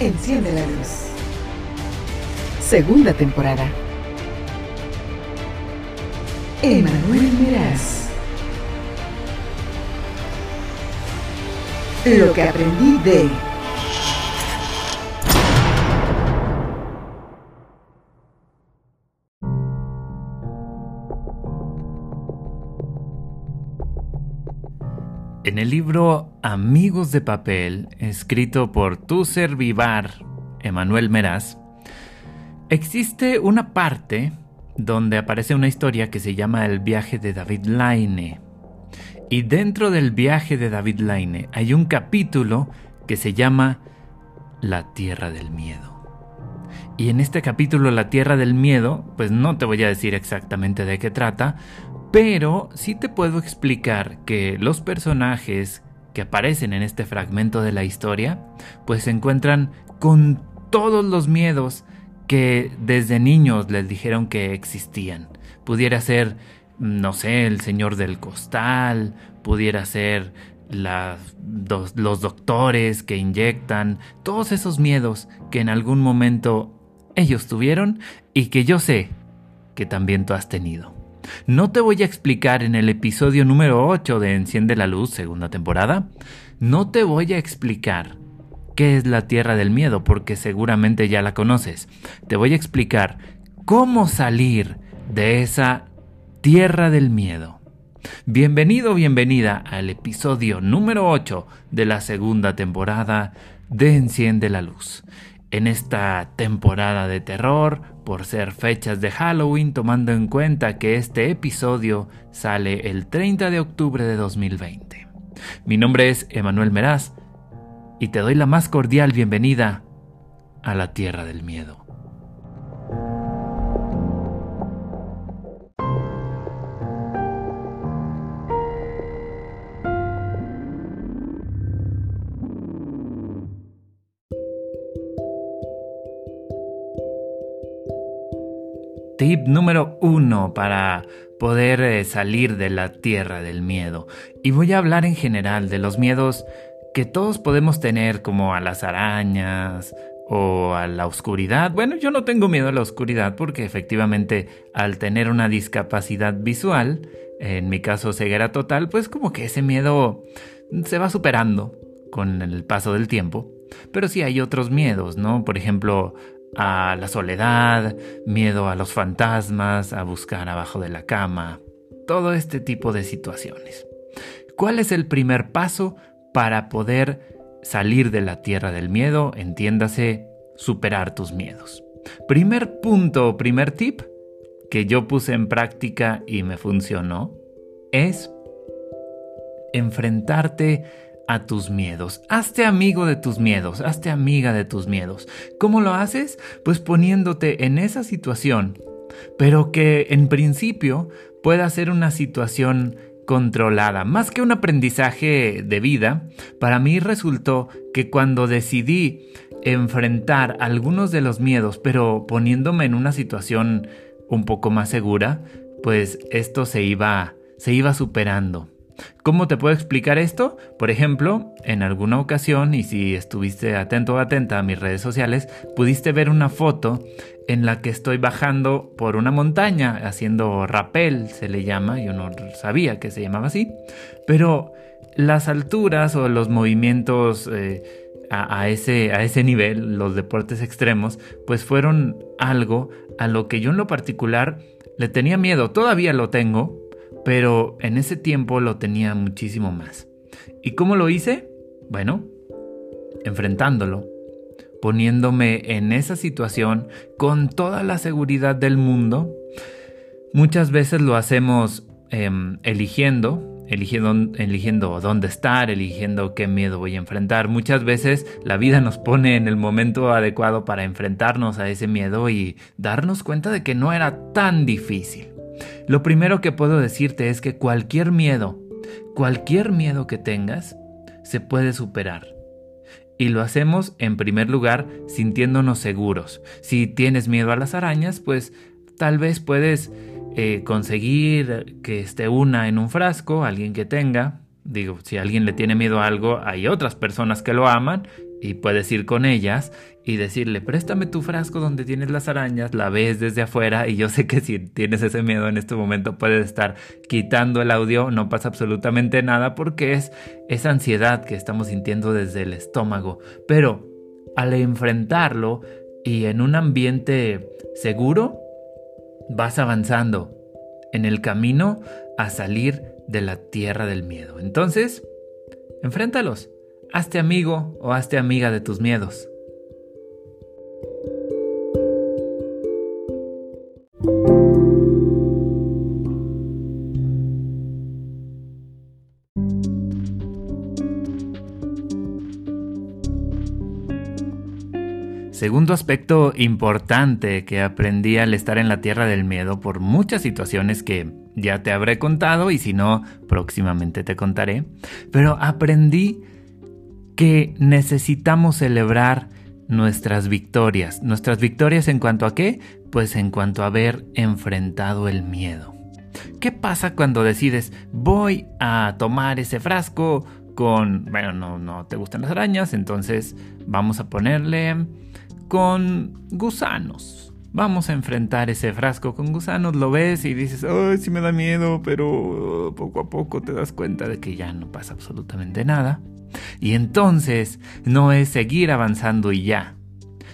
Enciende la luz. Segunda temporada. Emanuel Meraz. Lo que aprendí de... En el libro Amigos de Papel, escrito por tu servivar, Emanuel Meraz, existe una parte donde aparece una historia que se llama El viaje de David Laine. Y dentro del viaje de David Laine hay un capítulo que se llama La Tierra del Miedo. Y en este capítulo, La Tierra del Miedo, pues no te voy a decir exactamente de qué trata, pero sí te puedo explicar que los personajes que aparecen en este fragmento de la historia, pues se encuentran con todos los miedos que desde niños les dijeron que existían. Pudiera ser, no sé, el señor del costal, pudiera ser los doctores que inyectan, todos esos miedos que en algún momento ellos tuvieron y que yo sé que también tú has tenido. No te voy a explicar en el episodio número 8 de Enciende la Luz, segunda temporada, no te voy a explicar qué es la Tierra del Miedo, porque seguramente ya la conoces. Te voy a explicar cómo salir de esa Tierra del Miedo. Bienvenido, bienvenida al episodio número 8 de la segunda temporada de Enciende la Luz en esta temporada de terror, por ser fechas de Halloween, tomando en cuenta que este episodio sale el 30 de octubre de 2020. Mi nombre es Emanuel Meraz y te doy la más cordial bienvenida a la Tierra del Miedo. Tip número uno para poder eh, salir de la tierra del miedo. Y voy a hablar en general de los miedos que todos podemos tener como a las arañas o a la oscuridad. Bueno, yo no tengo miedo a la oscuridad porque efectivamente al tener una discapacidad visual, en mi caso ceguera total, pues como que ese miedo se va superando con el paso del tiempo. Pero sí hay otros miedos, ¿no? Por ejemplo, a la soledad, miedo a los fantasmas, a buscar abajo de la cama, todo este tipo de situaciones. ¿Cuál es el primer paso para poder salir de la tierra del miedo? Entiéndase, superar tus miedos. Primer punto, primer tip que yo puse en práctica y me funcionó es enfrentarte a tus miedos. Hazte amigo de tus miedos, hazte amiga de tus miedos. ¿Cómo lo haces? Pues poniéndote en esa situación, pero que en principio pueda ser una situación controlada. Más que un aprendizaje de vida, para mí resultó que cuando decidí enfrentar algunos de los miedos, pero poniéndome en una situación un poco más segura, pues esto se iba se iba superando. ¿Cómo te puedo explicar esto? Por ejemplo, en alguna ocasión, y si estuviste atento o atenta a mis redes sociales, pudiste ver una foto en la que estoy bajando por una montaña, haciendo rappel, se le llama, yo no sabía que se llamaba así, pero las alturas o los movimientos eh, a, ese, a ese nivel, los deportes extremos, pues fueron algo a lo que yo en lo particular le tenía miedo, todavía lo tengo, pero en ese tiempo lo tenía muchísimo más. ¿Y cómo lo hice? Bueno, enfrentándolo, poniéndome en esa situación con toda la seguridad del mundo. Muchas veces lo hacemos em, eligiendo, eligiendo, eligiendo dónde estar, eligiendo qué miedo voy a enfrentar. Muchas veces la vida nos pone en el momento adecuado para enfrentarnos a ese miedo y darnos cuenta de que no era tan difícil. Lo primero que puedo decirte es que cualquier miedo, cualquier miedo que tengas, se puede superar. Y lo hacemos en primer lugar sintiéndonos seguros. Si tienes miedo a las arañas, pues tal vez puedes eh, conseguir que esté una en un frasco, alguien que tenga. Digo, si alguien le tiene miedo a algo, hay otras personas que lo aman y puedes ir con ellas y decirle, préstame tu frasco donde tienes las arañas, la ves desde afuera y yo sé que si tienes ese miedo en este momento puedes estar quitando el audio, no pasa absolutamente nada porque es esa ansiedad que estamos sintiendo desde el estómago. Pero al enfrentarlo y en un ambiente seguro, vas avanzando en el camino a salir de la tierra del miedo. Entonces, enfréntalos. Hazte amigo o hazte amiga de tus miedos. Segundo aspecto importante que aprendí al estar en la tierra del miedo por muchas situaciones que ya te habré contado y si no, próximamente te contaré, pero aprendí que necesitamos celebrar nuestras victorias. Nuestras victorias en cuanto a qué? Pues en cuanto a haber enfrentado el miedo. ¿Qué pasa cuando decides voy a tomar ese frasco con, bueno, no, no te gustan las arañas, entonces vamos a ponerle con gusanos. Vamos a enfrentar ese frasco con gusanos, lo ves y dices, ay, sí me da miedo, pero poco a poco te das cuenta de que ya no pasa absolutamente nada. Y entonces no es seguir avanzando y ya,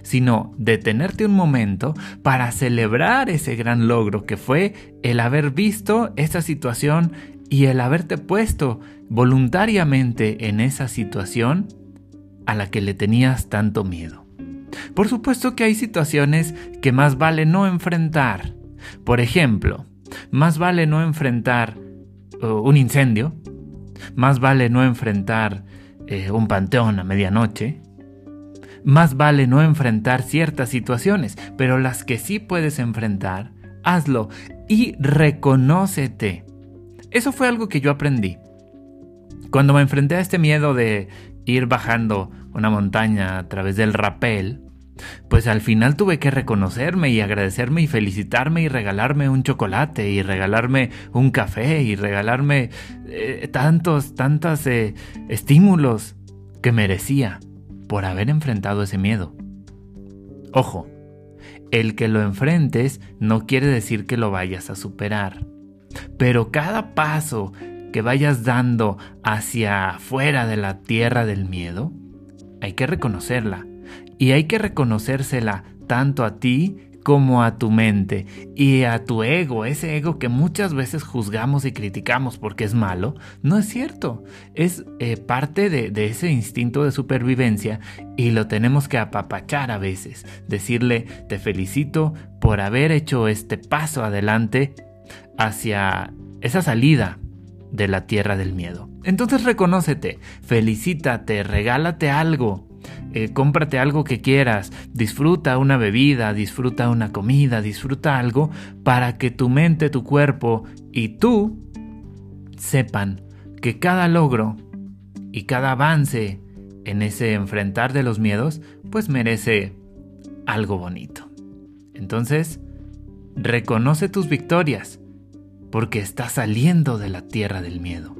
sino detenerte un momento para celebrar ese gran logro que fue el haber visto esa situación y el haberte puesto voluntariamente en esa situación a la que le tenías tanto miedo. Por supuesto que hay situaciones que más vale no enfrentar. Por ejemplo, más vale no enfrentar uh, un incendio, más vale no enfrentar eh, un panteón a medianoche. Más vale no enfrentar ciertas situaciones, pero las que sí puedes enfrentar, hazlo y reconócete. Eso fue algo que yo aprendí. Cuando me enfrenté a este miedo de ir bajando una montaña a través del rapel, pues al final tuve que reconocerme y agradecerme y felicitarme y regalarme un chocolate y regalarme un café y regalarme eh, tantos, tantos eh, estímulos que merecía por haber enfrentado ese miedo. Ojo, el que lo enfrentes no quiere decir que lo vayas a superar, pero cada paso que vayas dando hacia afuera de la tierra del miedo, hay que reconocerla y hay que reconocérsela tanto a ti como a tu mente y a tu ego, ese ego que muchas veces juzgamos y criticamos porque es malo, no es cierto. Es eh, parte de, de ese instinto de supervivencia y lo tenemos que apapachar a veces. Decirle, te felicito por haber hecho este paso adelante hacia esa salida de la tierra del miedo. Entonces reconócete, felicítate, regálate algo, eh, cómprate algo que quieras, disfruta una bebida, disfruta una comida, disfruta algo para que tu mente, tu cuerpo y tú sepan que cada logro y cada avance en ese enfrentar de los miedos, pues merece algo bonito. Entonces, reconoce tus victorias, porque estás saliendo de la tierra del miedo.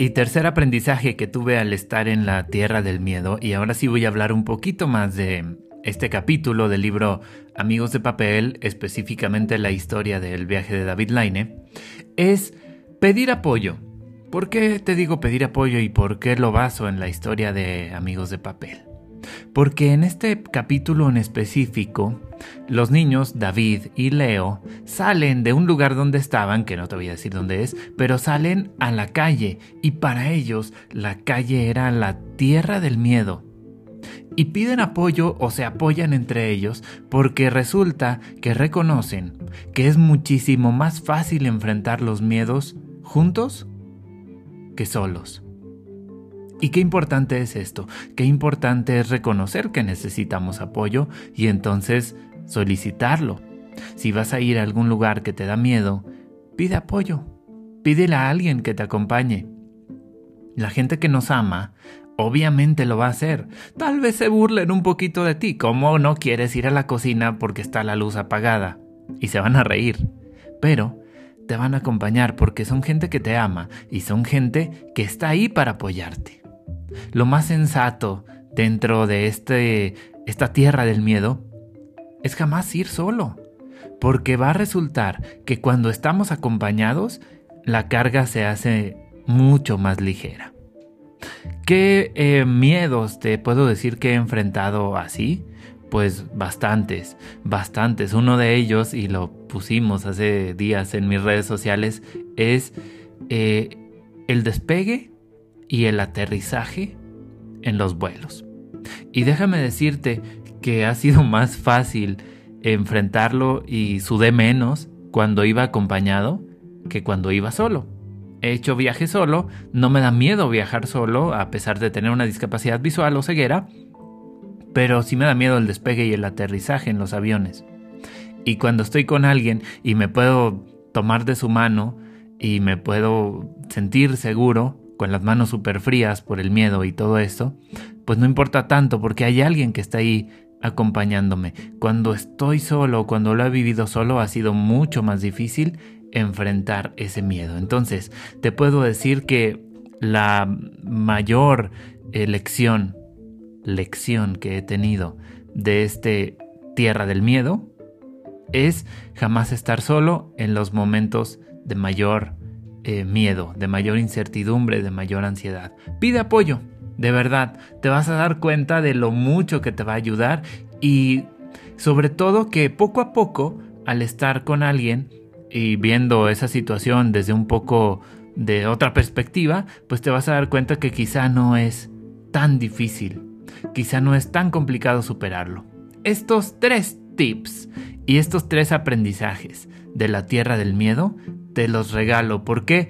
Y tercer aprendizaje que tuve al estar en la tierra del miedo, y ahora sí voy a hablar un poquito más de este capítulo del libro Amigos de Papel, específicamente la historia del viaje de David Laine, es pedir apoyo. ¿Por qué te digo pedir apoyo y por qué lo baso en la historia de Amigos de Papel? Porque en este capítulo en específico, los niños, David y Leo, salen de un lugar donde estaban, que no te voy a decir dónde es, pero salen a la calle y para ellos la calle era la tierra del miedo. Y piden apoyo o se apoyan entre ellos porque resulta que reconocen que es muchísimo más fácil enfrentar los miedos juntos que solos. Y qué importante es esto, qué importante es reconocer que necesitamos apoyo y entonces solicitarlo. Si vas a ir a algún lugar que te da miedo, pide apoyo, pídele a alguien que te acompañe. La gente que nos ama obviamente lo va a hacer. Tal vez se burlen un poquito de ti, como no quieres ir a la cocina porque está la luz apagada. Y se van a reír. Pero te van a acompañar porque son gente que te ama y son gente que está ahí para apoyarte. Lo más sensato dentro de este, esta tierra del miedo es jamás ir solo, porque va a resultar que cuando estamos acompañados, la carga se hace mucho más ligera. ¿Qué eh, miedos te puedo decir que he enfrentado así? Pues bastantes, bastantes. Uno de ellos, y lo pusimos hace días en mis redes sociales, es eh, el despegue y el aterrizaje en los vuelos. Y déjame decirte que ha sido más fácil enfrentarlo y sudé menos cuando iba acompañado que cuando iba solo. He hecho viaje solo, no me da miedo viajar solo a pesar de tener una discapacidad visual o ceguera, pero sí me da miedo el despegue y el aterrizaje en los aviones. Y cuando estoy con alguien y me puedo tomar de su mano y me puedo sentir seguro, con las manos súper frías por el miedo y todo esto, pues no importa tanto porque hay alguien que está ahí acompañándome. Cuando estoy solo, cuando lo he vivido solo, ha sido mucho más difícil enfrentar ese miedo. Entonces, te puedo decir que la mayor lección, lección que he tenido de este tierra del miedo es jamás estar solo en los momentos de mayor eh, miedo, de mayor incertidumbre, de mayor ansiedad. Pide apoyo, de verdad, te vas a dar cuenta de lo mucho que te va a ayudar y sobre todo que poco a poco, al estar con alguien y viendo esa situación desde un poco de otra perspectiva, pues te vas a dar cuenta que quizá no es tan difícil, quizá no es tan complicado superarlo. Estos tres tips y estos tres aprendizajes de la tierra del miedo te los regalo. ¿Por qué?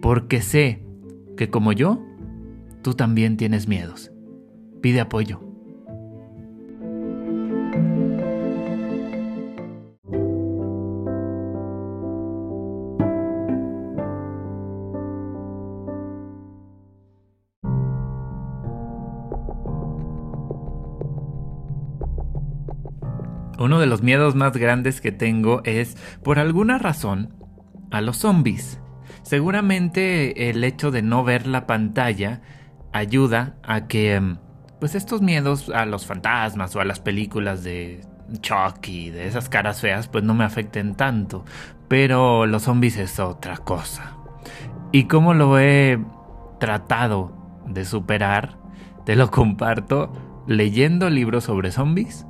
Porque sé que como yo, tú también tienes miedos. Pide apoyo. Uno de los miedos más grandes que tengo es, por alguna razón, a los zombies. Seguramente el hecho de no ver la pantalla ayuda a que em, pues estos miedos a los fantasmas o a las películas de Chucky, de esas caras feas, pues no me afecten tanto. Pero los zombies es otra cosa. Y como lo he tratado de superar, te lo comparto leyendo libros sobre zombies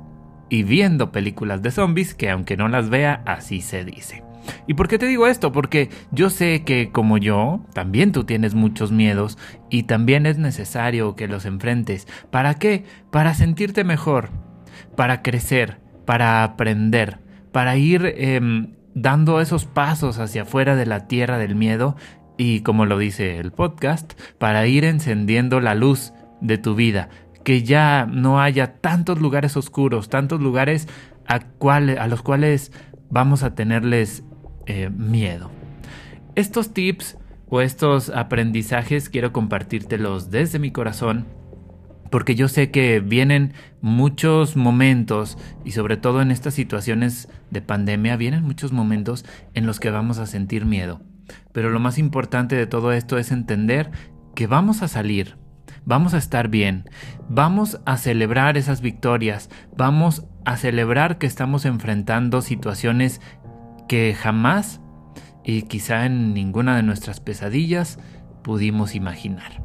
y viendo películas de zombies que aunque no las vea, así se dice. ¿Y por qué te digo esto? Porque yo sé que como yo, también tú tienes muchos miedos y también es necesario que los enfrentes. ¿Para qué? Para sentirte mejor, para crecer, para aprender, para ir em, dando esos pasos hacia afuera de la tierra del miedo y, como lo dice el podcast, para ir encendiendo la luz de tu vida, que ya no haya tantos lugares oscuros, tantos lugares a, a los cuales vamos a tenerles eh, miedo. Estos tips o estos aprendizajes quiero compartírtelos desde mi corazón porque yo sé que vienen muchos momentos y sobre todo en estas situaciones de pandemia vienen muchos momentos en los que vamos a sentir miedo. Pero lo más importante de todo esto es entender que vamos a salir, vamos a estar bien, vamos a celebrar esas victorias, vamos a celebrar que estamos enfrentando situaciones que jamás y quizá en ninguna de nuestras pesadillas pudimos imaginar.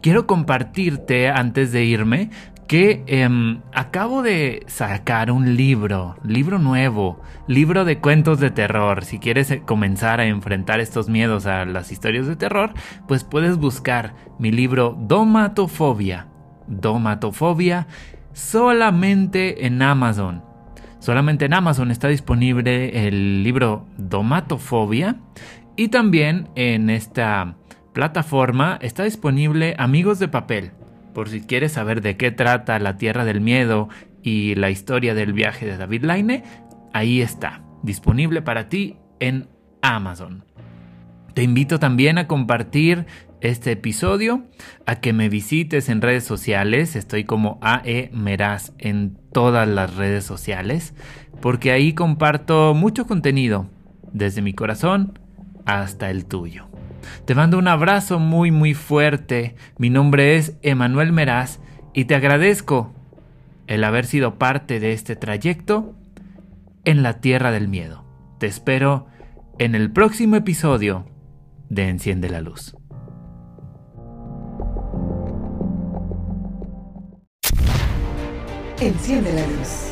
Quiero compartirte antes de irme que em, acabo de sacar un libro, libro nuevo, libro de cuentos de terror. Si quieres eh, comenzar a enfrentar estos miedos a las historias de terror, pues puedes buscar mi libro Domatofobia. Domatofobia solamente en Amazon. Solamente en Amazon está disponible el libro Domatofobia y también en esta plataforma está disponible Amigos de Papel. Por si quieres saber de qué trata La Tierra del Miedo y la historia del viaje de David Laine, ahí está, disponible para ti en Amazon. Te invito también a compartir este episodio, a que me visites en redes sociales, estoy como AE Meraz en todas las redes sociales, porque ahí comparto mucho contenido, desde mi corazón hasta el tuyo. Te mando un abrazo muy muy fuerte, mi nombre es Emanuel Meraz y te agradezco el haber sido parte de este trayecto en la Tierra del Miedo. Te espero en el próximo episodio de Enciende la Luz. Enciende la luz.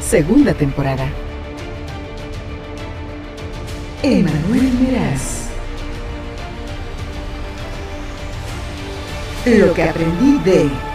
Segunda temporada. Emanuel Meraz. Lo que aprendí de